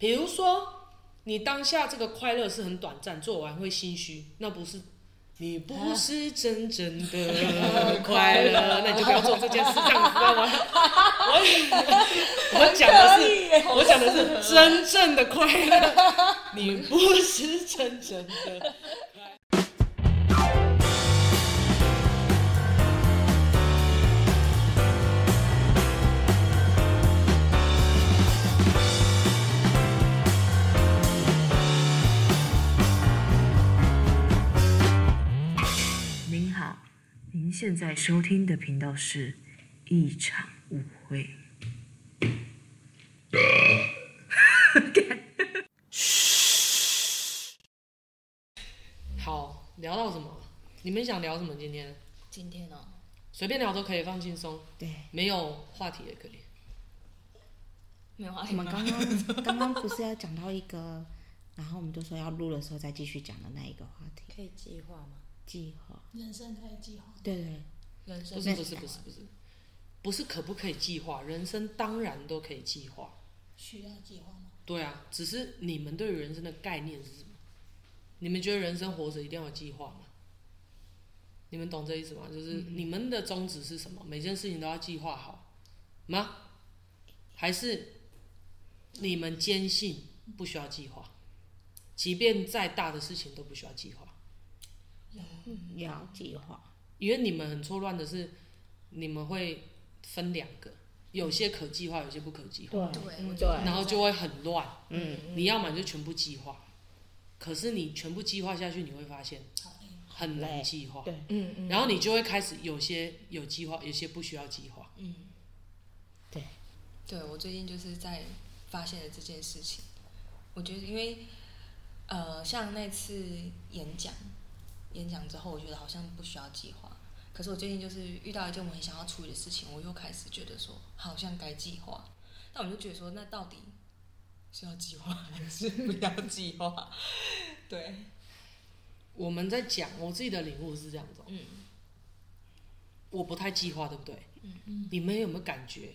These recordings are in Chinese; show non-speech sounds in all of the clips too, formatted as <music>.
比如说，你当下这个快乐是很短暂，做完会心虚，那不是。你不是 <laughs> 真正的快乐，<laughs> 那你就不要做这件事，这样子知道吗？<laughs> 我我讲的是，我讲的是真正的快乐，你不是真正的。现在收听的频道是一场误会。嘘。<laughs> 好，聊到什么？你们想聊什么？今天？今天呢？随便聊都可以，放轻松。对。没有话题也可以。没有话题。我们刚刚 <laughs> 刚刚不是要讲到一个，然后我们就说要录的时候再继续讲的那一个话题。可以计划吗？计划，人生可以计划。对对，人生不是不是不是不是，不是可不可以计划？人生当然都可以计划。需要计划吗？对啊，只是你们对于人生的概念是什么？你们觉得人生活着一定要有计划吗？你们懂这意思吗？就是你们的宗旨是什么？每件事情都要计划好吗？还是你们坚信不需要计划？即便再大的事情都不需要计划？要计划，因为你们很错乱的是，你们会分两个，有些可计划，有些不可计划。对，对，然后就会很乱。嗯，你要么就全部计划，可是你全部计划下去，你会发现很难计划。对，嗯嗯。然后你就会开始有些有计划，有些不需要计划。嗯，对，对我最近就是在发现了这件事情。我觉得，因为呃，像那次演讲。演讲之后，我觉得好像不需要计划。可是我最近就是遇到一件我很想要处理的事情，我又开始觉得说好像该计划。那我就觉得说，那到底是要计划还是不要计划？<laughs> 对，我们在讲我自己的领悟是这样子。嗯，我不太计划，对不对？嗯嗯。你们有没有感觉？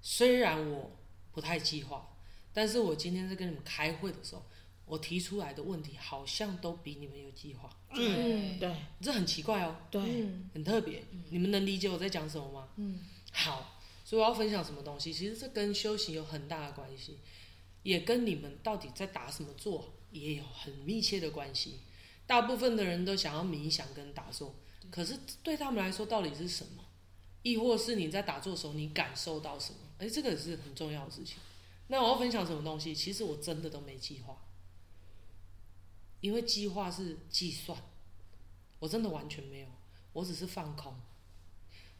虽然我不太计划，但是我今天在跟你们开会的时候。我提出来的问题好像都比你们有计划。嗯，对，这很奇怪哦。对，很特别。你们能理解我在讲什么吗？嗯。好，所以我要分享什么东西？其实这跟修行有很大的关系，也跟你们到底在打什么坐也有很密切的关系。大部分的人都想要冥想跟打坐，可是对他们来说到底是什么？亦或是你在打坐的时候你感受到什么？哎，这个也是很重要的事情。那我要分享什么东西？其实我真的都没计划。因为计划是计算，我真的完全没有，我只是放空，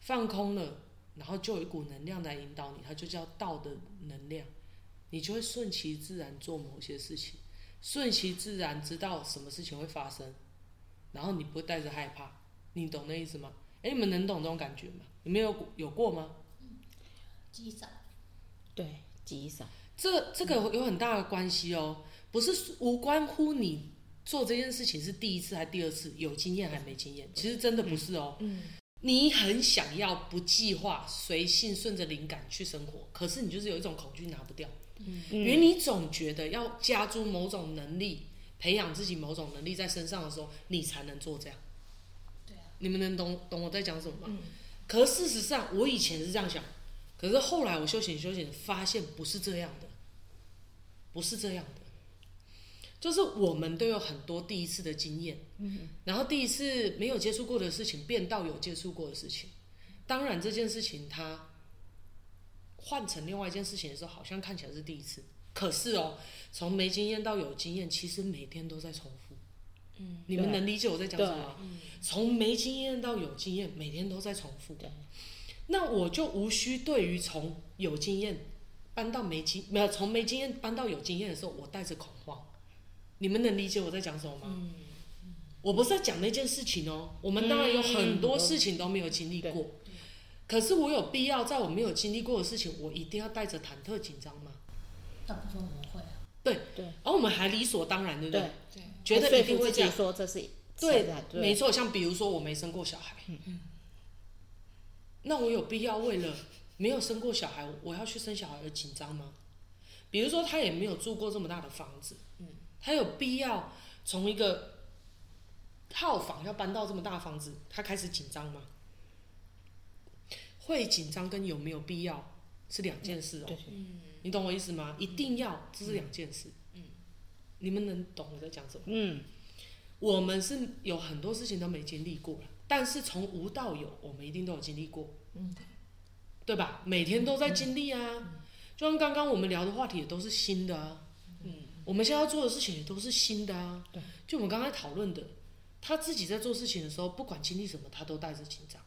放空了，然后就有一股能量来引导你，它就叫道的能量，你就会顺其自然做某些事情，顺其自然知道什么事情会发生，然后你不会带着害怕，你懂那意思吗？哎，你们能懂这种感觉吗？你们有有过吗？极少，对，极少，这这个有很大的关系哦，不是无关乎你。做这件事情是第一次还是第二次？有经验还没经验？其实真的不是哦。嗯，你很想要不计划、随性、顺着灵感去生活，可是你就是有一种恐惧拿不掉。嗯，因为你总觉得要加诸某种能力，培养自己某种能力在身上的时候，你才能做这样。对啊。你们能懂懂我在讲什么吗？嗯。可是事实上，我以前是这样想，可是后来我修行修行，发现不是这样的，不是这样的。就是我们都有很多第一次的经验，嗯，然后第一次没有接触过的事情变到有接触过的事情，当然这件事情它换成另外一件事情的时候，好像看起来是第一次，可是哦，从没经验到有经验，其实每天都在重复，嗯，你们能理解我在讲什么吗？从没经验到有经验，每天都在重复，那我就无需对于从有经验搬到没经没有从没经验搬到有经验的时候，我带着恐慌。你们能理解我在讲什么吗？嗯，我不是在讲那件事情哦。我们当然有很多事情都没有经历过，嗯，可是我有必要在我没有经历过的事情，我一定要带着忐忑紧张吗？大部分我们会啊。对对，而我们还理所当然，对不对？对，觉得一定会这样说，这是对的，没错。像比如说，我没生过小孩，嗯嗯，那我有必要为了没有生过小孩，我要去生小孩而紧张吗？比如说他也没有住过这么大的房子，嗯，他有必要从一个套房要搬到这么大房子，他开始紧张吗？会紧张跟有没有必要是两件事哦。嗯，你懂我意思吗？一定要，这是两件事。嗯，你们能懂我在讲什么？嗯，我们是有很多事情都没经历过了，但是从无到有，我们一定都有经历过。嗯，对吧？每天都在经历啊。就像刚刚我们聊的话题也都是新的啊。嗯，我们现在要做的事情也都是新的啊。对，就我们刚才讨论的，他自己在做事情的时候，不管经历什么，他都带着紧张。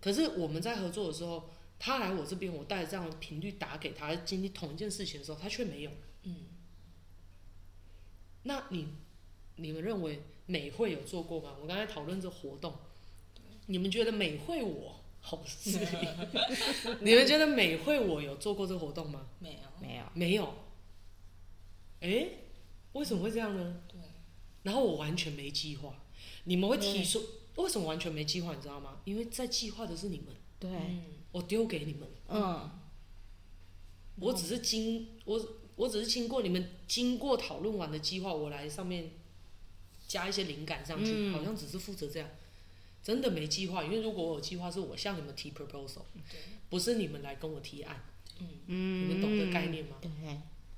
可是我们在合作的时候，他来我这边，我带着这样的频率打给他，经历同一件事情的时候，他却没有。嗯。那你你们认为美惠有做过吗？我刚才讨论这活动，你们觉得美惠我好失礼？你们觉得美惠我有做过这个活动吗？没有，没有，没有。哎，为什么会这样呢？对。然后我完全没计划，你们会提出。为什么完全没计划？你知道吗？因为在计划的是你们，对，我丢给你们，嗯，我只是经我我只是经过你们经过讨论完的计划，我来上面加一些灵感上去，嗯、好像只是负责这样，真的没计划。因为如果我有计划，是我向你们提 proposal，对，不是你们来跟我提案，嗯，你们懂这概念吗？对，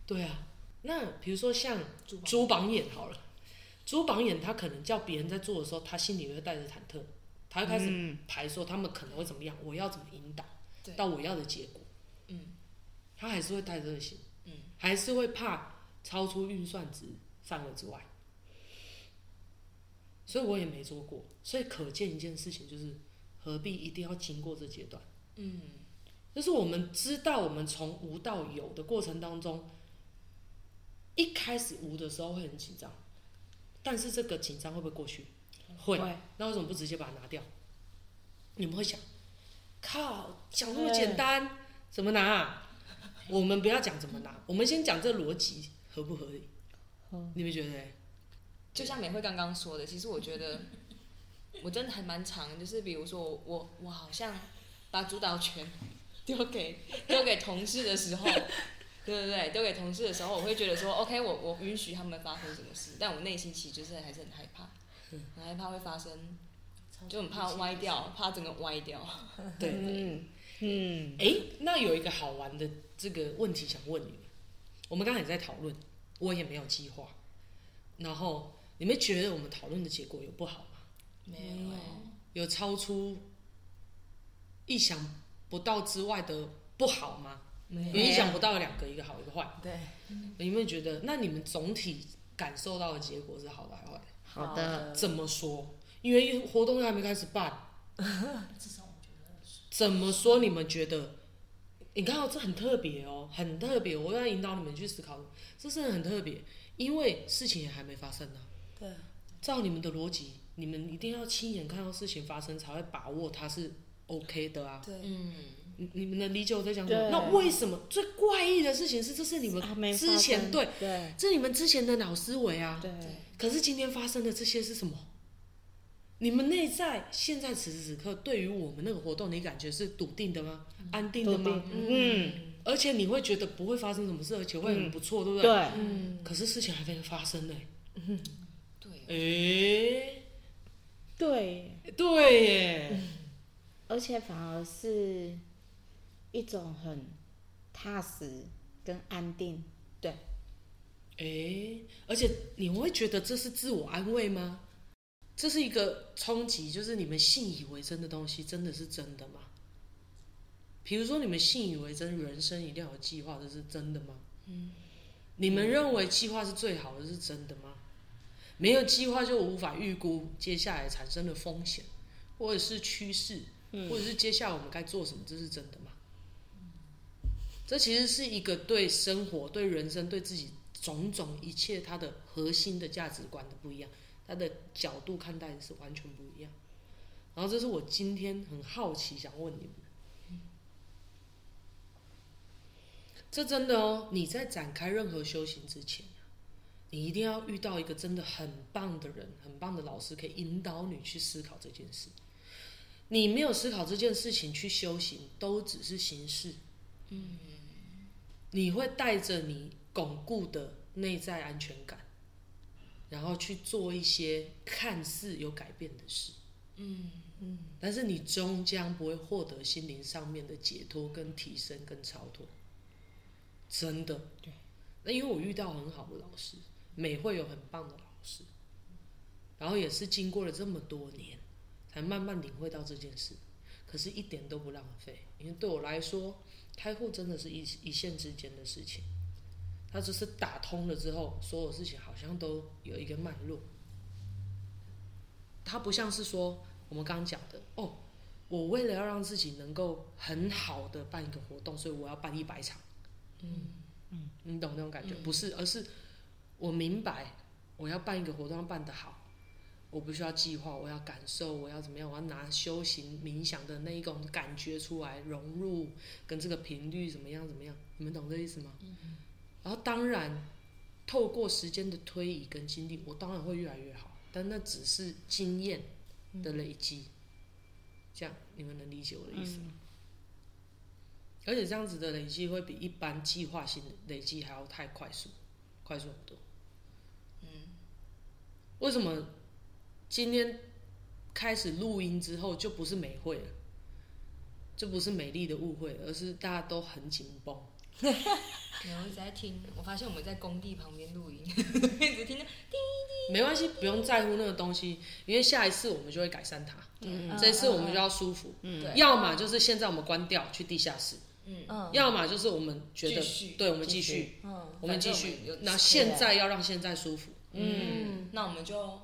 对啊。那比如说像朱榜眼好了。朱榜眼，他可能叫别人在做的时候，他心里会带着忐忑，他会开始排说他们可能会怎么样，我要怎么引导到我要的结果。嗯，他还是会带着这心，嗯，还是会怕超出运算值范围之外，所以我也没做过。所以可见一件事情，就是何必一定要经过这阶段？嗯，就是我们知道，我们从无到有的过程当中，一开始无的时候会很紧张。但是这个紧张会不会过去？会。那为什么不直接把它拿掉？你们会想，靠，讲那么简单，怎么拿？我们不要讲怎么拿，我们先讲这逻辑合不合理？你们觉得？就像美惠刚刚说的，其实我觉得，我真的还蛮长，就是比如说我我我好像把主导权丢给丢给同事的时候。对对对，丢给同事的时候，我会觉得说，<laughs> OK，我我允许他们发生什么事，但我内心其实就是还是很害怕，很害怕会发生，就很怕歪掉，怕整个歪掉。<laughs> 对，嗯嗯。哎，那有一个好玩的这个问题想问你们，我们刚才也在讨论，我也没有计划，然后你们觉得我们讨论的结果有不好吗？没有，有超出意想不到之外的不好吗？影响不到两个，一个好，一个坏。对，你们觉得？那你们总体感受到的结果是好的还是坏的？好的。怎么说？因为活动还没开始办。<laughs> 至少我觉得。怎么说？你们觉得？你看哦，这很特别哦，很特别。我要引导你们去思考，这是很特别，因为事情也还没发生呢。对。照你们的逻辑，你们一定要亲眼看到事情发生，才会把握它是 OK 的啊。对。嗯。你你们能理解我在讲什么？那为什么最怪异的事情是，这是你们之前对，对，这是你们之前的脑思维啊。对。可是今天发生的这些是什么？你们内在现在此时此刻对于我们那个活动，你感觉是笃定的吗？安定的吗？嗯。而且你会觉得不会发生什么事，而且会很不错，对不对？对。嗯。可是事情还没发生呢。嗯。对。哎。对。对耶。而且反而是。一种很踏实跟安定，对。哎，而且你会觉得这是自我安慰吗？这是一个冲击，就是你们信以为真的东西，真的是真的吗？比如说，你们信以为真，人生一定要有计划，这是真的吗？嗯。你们认为计划是最好的，是真的吗？没有计划就无法预估接下来产生的风险，或者是趋势，或者是接下来我们该做什么，这是真的吗？这其实是一个对生活、对人生、对自己种种一切，它的核心的价值观的不一样，它的角度看待是完全不一样。然后，这是我今天很好奇想问你们，这真的哦，你在展开任何修行之前，你一定要遇到一个真的很棒的人、很棒的老师，可以引导你去思考这件事。你没有思考这件事情去修行，都只是形式。嗯。你会带着你巩固的内在安全感，然后去做一些看似有改变的事。嗯嗯，但是你终将不会获得心灵上面的解脱、跟提升、跟超脱。真的，对。那因为我遇到很好的老师，美会有很棒的老师，然后也是经过了这么多年，才慢慢领会到这件事。可是，一点都不浪费，因为对我来说，开户真的是一一线之间的事情。它只是打通了之后，所有事情好像都有一个脉络。它不像是说我们刚刚讲的哦，我为了要让自己能够很好的办一个活动，所以我要办一百场。嗯嗯，你懂那种感觉？嗯、不是，而是我明白我要办一个活动要办得好，我不需要计划，我要感受，我要怎么样？我要拿修行冥想的那一种感觉出来融入，跟这个频率怎么样？怎么样？你们懂这意思吗？然后当然，透过时间的推移跟经历，我当然会越来越好。但那只是经验的累积，这样你们能理解我的意思吗？嗯、而且这样子的累积会比一般计划性的累积还要太快速，快速很多。嗯，为什么今天开始录音之后就不是美会了，就不是美丽的误会，而是大家都很紧绷。<laughs> 然后一直在听，我发现我们在工地旁边录音，<laughs> 一直听到滴滴。没关系，不用在乎那个东西，因为下一次我们就会改善它。嗯，这一次我们就要舒服。嗯，对。要么就是现在我们关掉去地下室。嗯，要么就是我们觉得，对，我们继续。嗯，我们继续。那现在要让现在舒服。嗯，那我们就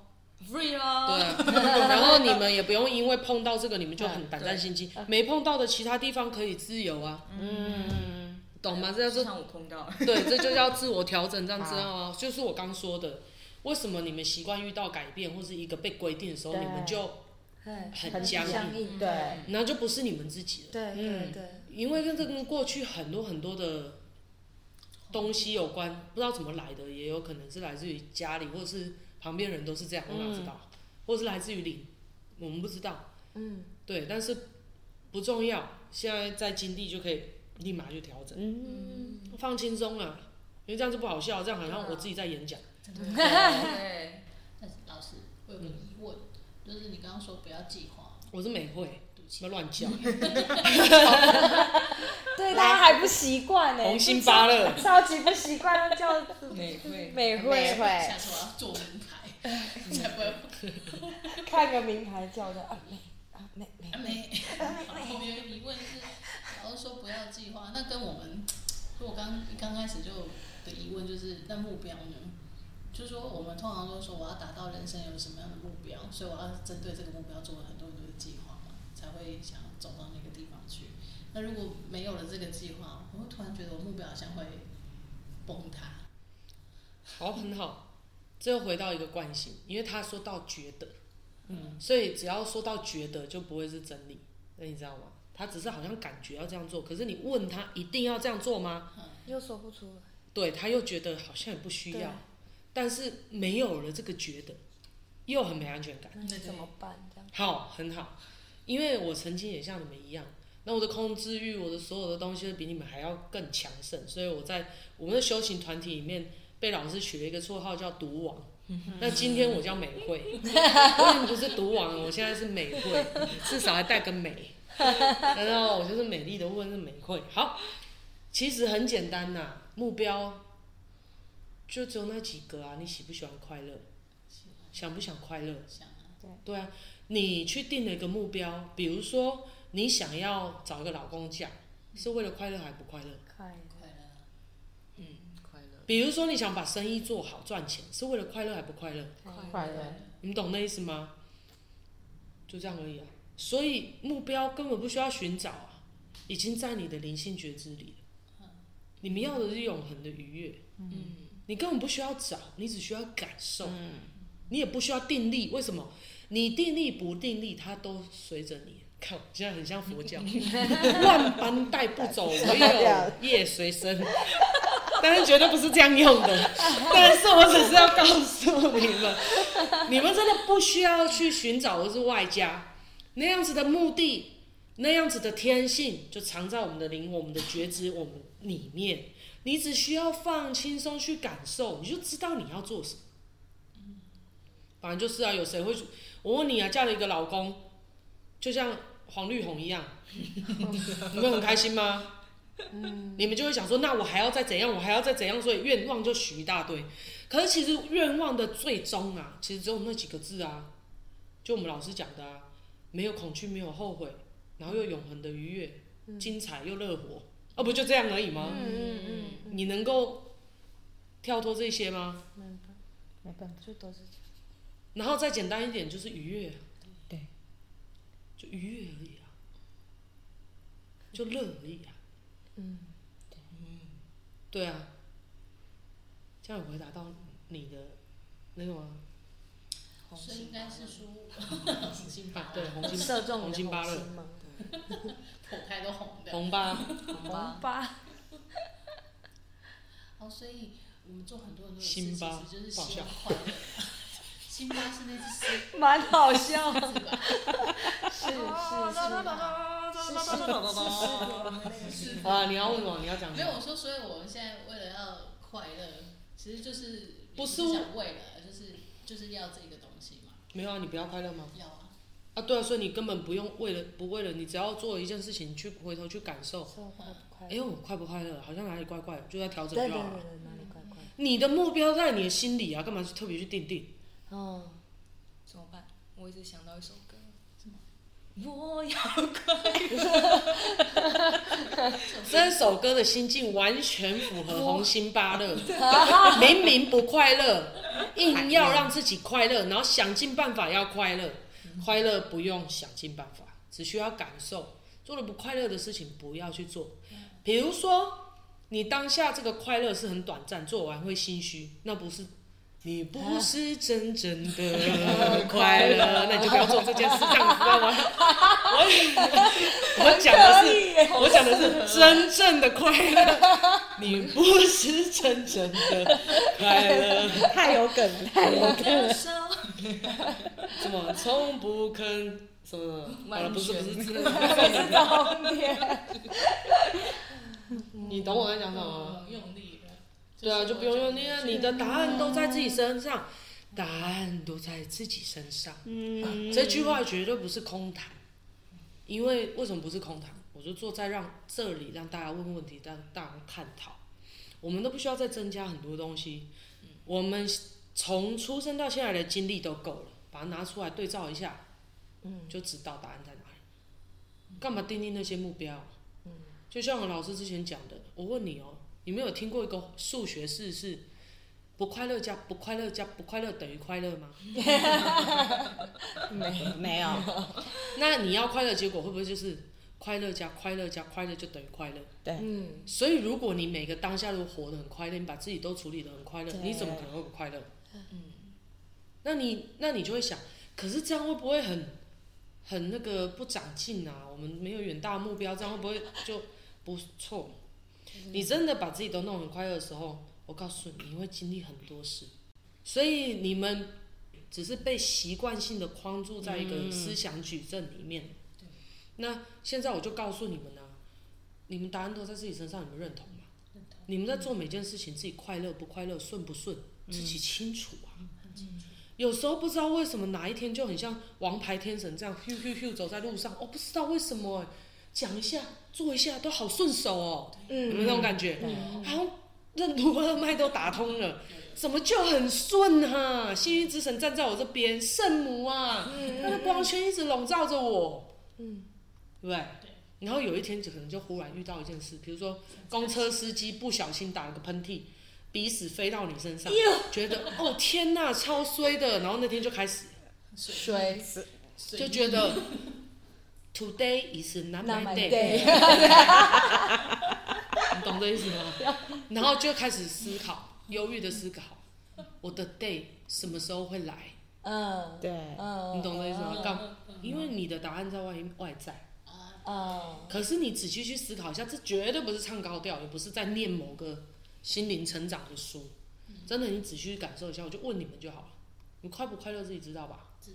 free 啦。对。<laughs> 然后你们也不用因为碰到这个，你们就很胆战心惊。没碰到的其他地方可以自由啊。嗯。懂吗？这叫做 <laughs> 对，这就叫自我调整，这样知道吗？就是我刚说的，为什么你们习惯遇到改变或是一个被规定的时候，你们就很僵硬，对，然后就不是你们自己了。对对对，因为跟这跟过去很多很多的东西有关，不知道怎么来的，也有可能是来自于家里，或者是旁边人都是这样，我哪知道？或是来自于零，我们不知道。嗯，对，但是不重要，现在在经历就可以。立马就调整，嗯，放轻松了，因为这样子不好笑，这样好像我自己在演讲。对，<laughs> 但是老师，我有个疑问，就是你刚刚说不要计划。我是美会，不要乱叫。<laughs> 对，他还不习惯呢。红心芭乐，超级不习惯，他叫美会，美会。下次我要做名牌，才不会。看个名牌叫的啊美啊美美美。我有个疑问是。老师说不要计划，那跟我们，就我刚刚开始就的疑问就是，那目标呢？就是说，我们通常都说我要达到人生有什么样的目标，所以我要针对这个目标做了很多很多的计划嘛，才会想走到那个地方去。那如果没有了这个计划，我会突然觉得我目标好像会崩塌。<laughs> 好，很好，这又回到一个惯性，因为他说到觉得，嗯，所以只要说到觉得，就不会是真理，那你知道吗？他只是好像感觉要这样做，可是你问他一定要这样做吗？又说不出来。对，他又觉得好像也不需要，但是没有了这个觉得，又很没安全感。那怎么办？这样。好，很好，因为我曾经也像你们一样，那我的控制欲，我的所有的东西都比你们还要更强盛，所以我在我们的修行团体里面被老师取了一个绰号叫“毒王”。那今天我叫美惠，<laughs> 我已经不是毒王了，我现在是美惠，至少还带个美。然后我就是美丽的问是美惠好，其实很简单呐，目标就只有那几个啊，你喜不喜欢快乐？想不想快乐？想啊。对。对啊，你去定了一个目标，比如说你想要找一个老公嫁，是为了快乐还不快乐？快乐。比如说你想把生意做好赚钱，是为了快乐还不快乐？快乐。你懂那意思吗？就这样而已啊。所以目标根本不需要寻找啊，已经在你的灵性觉知里了。你们要的是永恒的愉悦。嗯，你根本不需要找，你只需要感受。嗯，你也不需要定力。为什么？你定力不定力，它都随着你。看，现在很像佛教，<laughs> 万般带不走，<laughs> 唯有业随身。但是绝对不是这样用的。<laughs> 但是我只是要告诉你们，你们真的不需要去寻找的是外加。那样子的目的，那样子的天性，就藏在我们的灵魂、我们的觉知、我们里面。你只需要放轻松去感受，你就知道你要做什么。反正就是啊，有谁会？我问你啊，嫁了一个老公，就像黄绿红一样，<laughs> 你会很开心吗？嗯，你们就会想说，那我还要再怎样？我还要再怎样？所以愿望就许一大堆。可是其实愿望的最终啊，其实只有那几个字啊，就我们老师讲的啊，没有恐惧，没有后悔，然后又永恒的愉悦，嗯、精彩又乐活，哦，不就这样而已吗？嗯嗯嗯。你能够跳脱这些吗？没办法，没办法，就都是。然后再简单一点，就是愉悦，对，就愉悦而已啊，就乐而已啊，嗯，对，嗯，对啊，这样有回答到你的那个吗？所以应该是说红心八，<laughs> 对，红心射中红心八乐，火胎都红的，红八，红八，<laughs> 哦，所以我们做很多很多的事情，其实就是希望快乐。辛 <laughs> 巴是那只狮，蛮好笑，是吧？是。是是是 <laughs> 啊！你要问我，你要讲。没有，我说，所以我们现在为了要快乐，其实就是不是想为了，就是就是要这个东西嘛。没有啊，你不要快乐吗？要啊。啊，对啊，所以你根本不用为了不为了，你只要做一件事情，去回头去感受。哎呦，快不快乐？好像哪里怪怪，就在调整就好了。哪里怪怪？你的目标在你的心里啊，干嘛去特别去定定？哦，怎么办？我一直想到一首歌？我要快乐。这首歌的心境完全符合红心芭乐，<laughs> 明明不快乐，硬要让自己快乐，然后想尽办法要快乐。快乐不用想尽办法，只需要感受。做了不快乐的事情，不要去做。比如说，你当下这个快乐是很短暂，做完会心虚，那不是。你不是真正的 <laughs> 快乐，那你就不要做这件事，这样知道吗？<laughs> 我 <laughs> 我讲的是，我讲的是真正的快乐。你不是真正的快乐，太有梗，太有梗了。什么？从不肯什么？好了，不是不是，不是重点。你懂我在讲什么？用力。对啊，就不用用力啊！你的答案都在自己身上，答案都在自己身上。嗯，这句话绝对不是空谈，因为为什么不是空谈？我就坐在让这里让大家问问题，让大家探讨。我们都不需要再增加很多东西，我们从出生到现在的经历都够了，把它拿出来对照一下，嗯，就知道答案在哪里。干嘛定定那些目标？嗯，就像我老师之前讲的，我问你哦。你没有听过一个数学式是不快乐加不快乐加不快乐等于快乐吗？<laughs> 没没有。那你要快乐，结果会不会就是快乐加快乐加快乐就等于快乐？对。嗯。所以如果你每个当下都活得很快乐，你把自己都处理得很快乐，你怎么可能会不快乐？嗯。那你那你就会想，可是这样会不会很很那个不长进啊？我们没有远大的目标，这样会不会就不错？你真的把自己都弄很快乐的时候，我告诉你，你会经历很多事。所以你们只是被习惯性的框住在一个思想矩阵里面。嗯、那现在我就告诉你们呢、啊，你们答案都在自己身上，你们认同吗？认同。你们在做每件事情，自己快乐不快乐，顺不顺，自己清楚啊。有时候不知道为什么哪一天就很像王牌天神这样，咻咻咻走在路上，我不知道为什么、欸。讲一下，做一下都好顺手哦，嗯、有没有那种感觉？嗯、好像任督二脉都打通了，怎么就很顺哈、啊？幸运之神站在我这边，圣母啊，他的光圈一直笼罩着我，嗯，对不对？对。然后有一天就可能就忽然遇到一件事，比如说公车司机不小心打了个喷嚏，鼻屎飞到你身上，觉得哦天哪，超衰的，然后那天就开始衰，就觉得。Today is not my day。<laughs> 你懂这意思吗？然后就开始思考，忧郁的思考，我的 day 什么时候会来？嗯，对，嗯你懂这意思吗？刚，因为你的答案在外外在。可是你仔细去思考一下，这绝对不是唱高调，也不是在念某个心灵成长的书。真的，你仔细去感受一下，我就问你们就好了。你快不快乐自己知道吧？自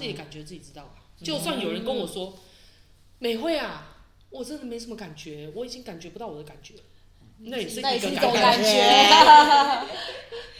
己感觉自己知道吧？就算有人跟我说。美惠啊，我真的没什么感觉，我已经感觉不到我的感觉。那也是那也一个是一种感感觉。<laughs>